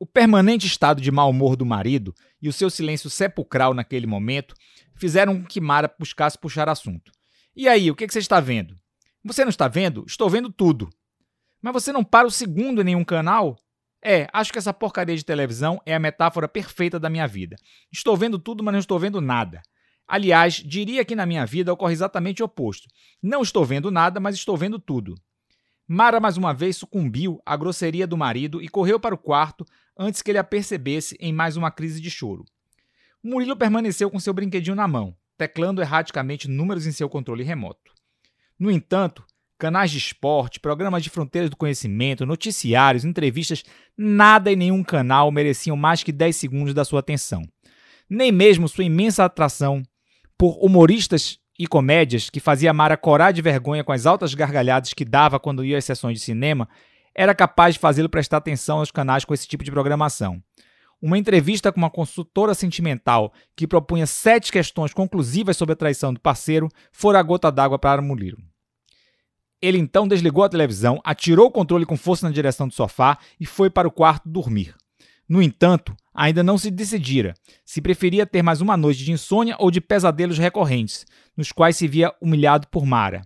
O permanente estado de mau humor do marido e o seu silêncio sepulcral naquele momento fizeram com que Mara buscasse puxar assunto. E aí, o que, você está vendo? Você não está vendo? Estou vendo tudo. Mas você não para o segundo em nenhum canal? É, acho que essa porcaria de televisão é a metáfora perfeita da minha vida. Estou vendo tudo, mas não estou vendo nada. Aliás, diria que na minha vida ocorre exatamente o oposto. Não estou vendo nada, mas estou vendo tudo. Mara mais uma vez sucumbiu à grosseria do marido e correu para o quarto antes que ele a percebesse em mais uma crise de choro. Murilo permaneceu com seu brinquedinho na mão, teclando erraticamente números em seu controle remoto. No entanto, canais de esporte, programas de fronteiras do conhecimento, noticiários, entrevistas, nada em nenhum canal mereciam mais que 10 segundos da sua atenção. Nem mesmo sua imensa atração por humoristas e comédias que fazia Mara corar de vergonha com as altas gargalhadas que dava quando ia às sessões de cinema, era capaz de fazê-lo prestar atenção aos canais com esse tipo de programação. Uma entrevista com uma consultora sentimental que propunha sete questões conclusivas sobre a traição do parceiro fora a gota d'água para Murilo. Ele então desligou a televisão, atirou o controle com força na direção do sofá e foi para o quarto dormir. No entanto, ainda não se decidira se preferia ter mais uma noite de insônia ou de pesadelos recorrentes, nos quais se via humilhado por Mara,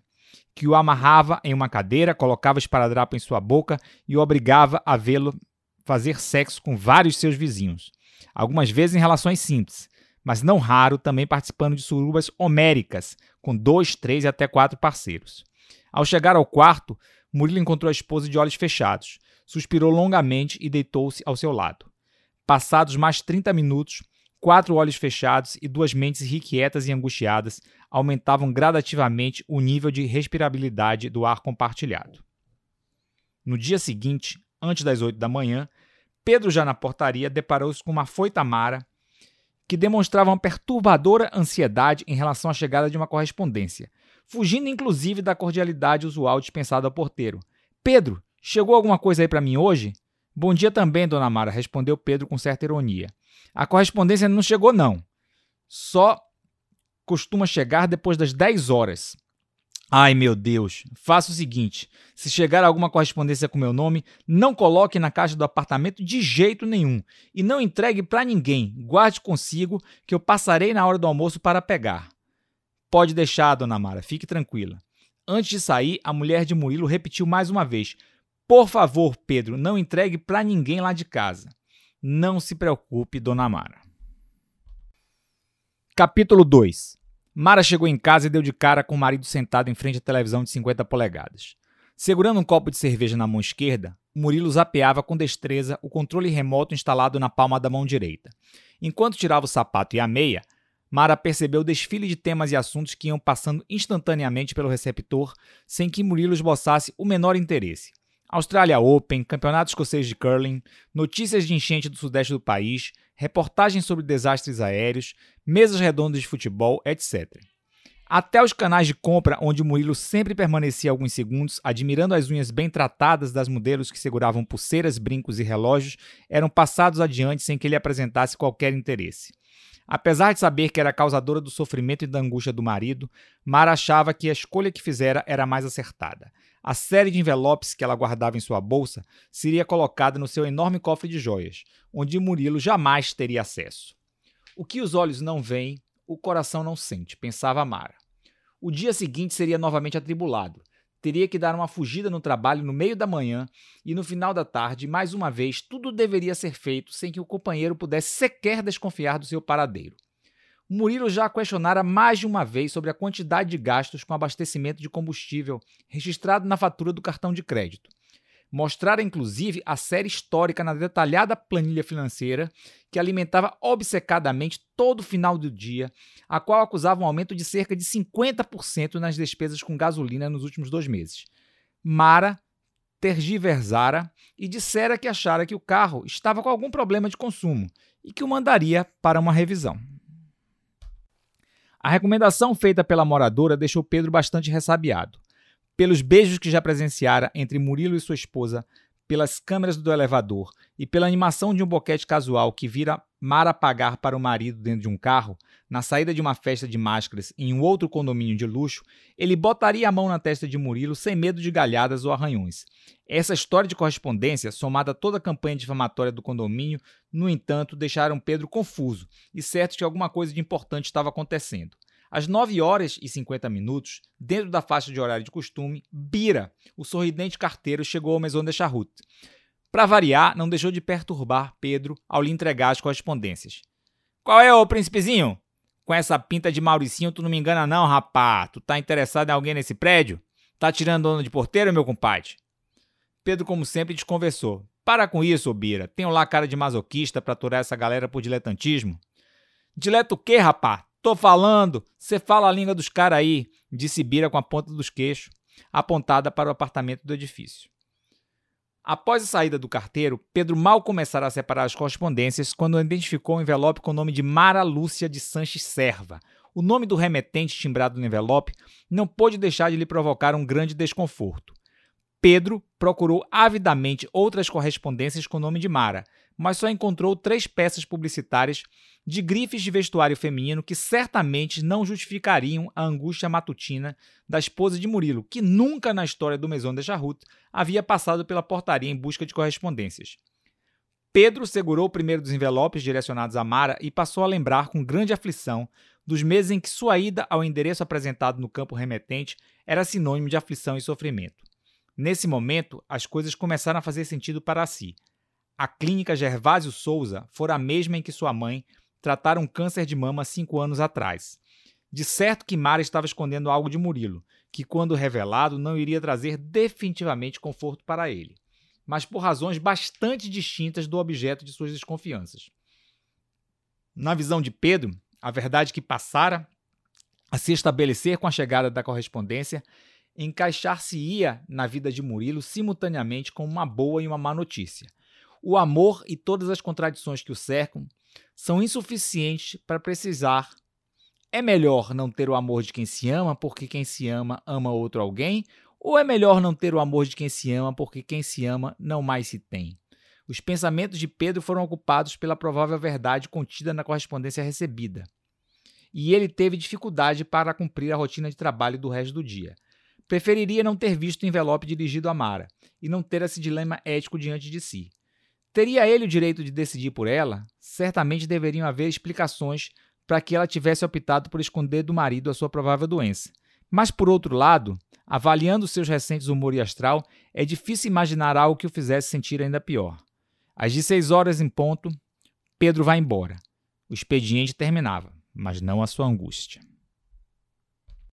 que o amarrava em uma cadeira, colocava esparadrapo em sua boca e o obrigava a vê-lo fazer sexo com vários seus vizinhos, algumas vezes em relações simples, mas não raro também participando de surubas homéricas, com dois, três e até quatro parceiros. Ao chegar ao quarto, Murilo encontrou a esposa de olhos fechados, suspirou longamente e deitou-se ao seu lado. Passados mais 30 minutos, quatro olhos fechados e duas mentes irrequietas e angustiadas aumentavam gradativamente o nível de respirabilidade do ar compartilhado. No dia seguinte, antes das oito da manhã, Pedro, já na portaria, deparou-se com uma foita Mara que demonstrava uma perturbadora ansiedade em relação à chegada de uma correspondência, fugindo inclusive da cordialidade usual dispensada ao porteiro. Pedro, chegou alguma coisa aí para mim hoje? Bom dia também, dona Mara, respondeu Pedro com certa ironia. A correspondência não chegou, não. Só costuma chegar depois das 10 horas. Ai, meu Deus. Faça o seguinte: se chegar alguma correspondência com meu nome, não coloque na caixa do apartamento de jeito nenhum e não entregue para ninguém. Guarde consigo que eu passarei na hora do almoço para pegar. Pode deixar, dona Mara, fique tranquila. Antes de sair, a mulher de Murilo repetiu mais uma vez: por favor, Pedro, não entregue para ninguém lá de casa. Não se preocupe, dona Mara. Capítulo 2 Mara chegou em casa e deu de cara com o marido sentado em frente à televisão de 50 polegadas. Segurando um copo de cerveja na mão esquerda, Murilo zapeava com destreza o controle remoto instalado na palma da mão direita. Enquanto tirava o sapato e a meia, Mara percebeu o desfile de temas e assuntos que iam passando instantaneamente pelo receptor, sem que Murilo esboçasse o menor interesse. Australia Open, Campeonato Escocês de Curling, notícias de enchente do sudeste do país, reportagens sobre desastres aéreos, mesas redondas de futebol, etc. Até os canais de compra, onde Murilo sempre permanecia alguns segundos, admirando as unhas bem tratadas das modelos que seguravam pulseiras, brincos e relógios, eram passados adiante sem que ele apresentasse qualquer interesse. Apesar de saber que era causadora do sofrimento e da angústia do marido, Mara achava que a escolha que fizera era mais acertada. A série de envelopes que ela guardava em sua bolsa seria colocada no seu enorme cofre de joias, onde Murilo jamais teria acesso. O que os olhos não veem, o coração não sente, pensava Mara. O dia seguinte seria novamente atribulado. Teria que dar uma fugida no trabalho no meio da manhã e no final da tarde, mais uma vez, tudo deveria ser feito sem que o companheiro pudesse sequer desconfiar do seu paradeiro. Murilo já questionara mais de uma vez sobre a quantidade de gastos com abastecimento de combustível registrado na fatura do cartão de crédito. Mostrara inclusive a série histórica na detalhada planilha financeira que alimentava obcecadamente todo final do dia, a qual acusava um aumento de cerca de 50% nas despesas com gasolina nos últimos dois meses. Mara tergiversara e dissera que achara que o carro estava com algum problema de consumo e que o mandaria para uma revisão. A recomendação feita pela moradora deixou Pedro bastante ressabiado. Pelos beijos que já presenciara entre Murilo e sua esposa, pelas câmeras do elevador e pela animação de um boquete casual que vira Mara pagar para o marido dentro de um carro, na saída de uma festa de máscaras em um outro condomínio de luxo, ele botaria a mão na testa de Murilo sem medo de galhadas ou arranhões. Essa história de correspondência, somada a toda a campanha difamatória do condomínio, no entanto, deixaram Pedro confuso e certo que alguma coisa de importante estava acontecendo. Às 9 horas e 50 minutos, dentro da faixa de horário de costume, Bira, o sorridente carteiro, chegou ao Maison de Charrut. Para variar, não deixou de perturbar Pedro ao lhe entregar as correspondências. Qual é, ô príncipezinho? Com essa pinta de Mauricinho, tu não me engana não, rapá. Tu tá interessado em alguém nesse prédio? Tá tirando dono de porteiro, meu compadre? Pedro, como sempre, desconversou. Para com isso, Bira. Tenho lá cara de masoquista pra aturar essa galera por diletantismo. Dileto o quê, rapá? Tô falando. Você fala a língua dos caras aí, disse Bira com a ponta dos queixos, apontada para o apartamento do edifício. Após a saída do carteiro, Pedro mal começara a separar as correspondências quando identificou o um envelope com o nome de Mara Lúcia de Sanches Serva. O nome do remetente timbrado no envelope não pôde deixar de lhe provocar um grande desconforto. Pedro procurou avidamente outras correspondências com o nome de Mara, mas só encontrou três peças publicitárias de grifes de vestuário feminino que certamente não justificariam a angústia matutina da esposa de Murilo, que nunca na história do Maison de Charrut havia passado pela portaria em busca de correspondências. Pedro segurou o primeiro dos envelopes direcionados a Mara e passou a lembrar com grande aflição dos meses em que sua ida ao endereço apresentado no campo remetente era sinônimo de aflição e sofrimento. Nesse momento, as coisas começaram a fazer sentido para si. A clínica Gervásio Souza fora a mesma em que sua mãe tratara um câncer de mama cinco anos atrás. De certo que Mara estava escondendo algo de Murilo, que, quando revelado, não iria trazer definitivamente conforto para ele, mas por razões bastante distintas do objeto de suas desconfianças. Na visão de Pedro, a verdade que passara a se estabelecer com a chegada da correspondência encaixar-se-ia na vida de Murilo simultaneamente com uma boa e uma má notícia. O amor e todas as contradições que o cercam são insuficientes para precisar. É melhor não ter o amor de quem se ama porque quem se ama ama outro alguém? Ou é melhor não ter o amor de quem se ama porque quem se ama não mais se tem? Os pensamentos de Pedro foram ocupados pela provável verdade contida na correspondência recebida. E ele teve dificuldade para cumprir a rotina de trabalho do resto do dia. Preferiria não ter visto o envelope dirigido a Mara e não ter esse dilema ético diante de si. Teria ele o direito de decidir por ela? Certamente deveriam haver explicações para que ela tivesse optado por esconder do marido a sua provável doença. Mas, por outro lado, avaliando seus recentes humor e astral, é difícil imaginar algo que o fizesse sentir ainda pior. Às 16 horas em ponto, Pedro vai embora. O expediente terminava, mas não a sua angústia.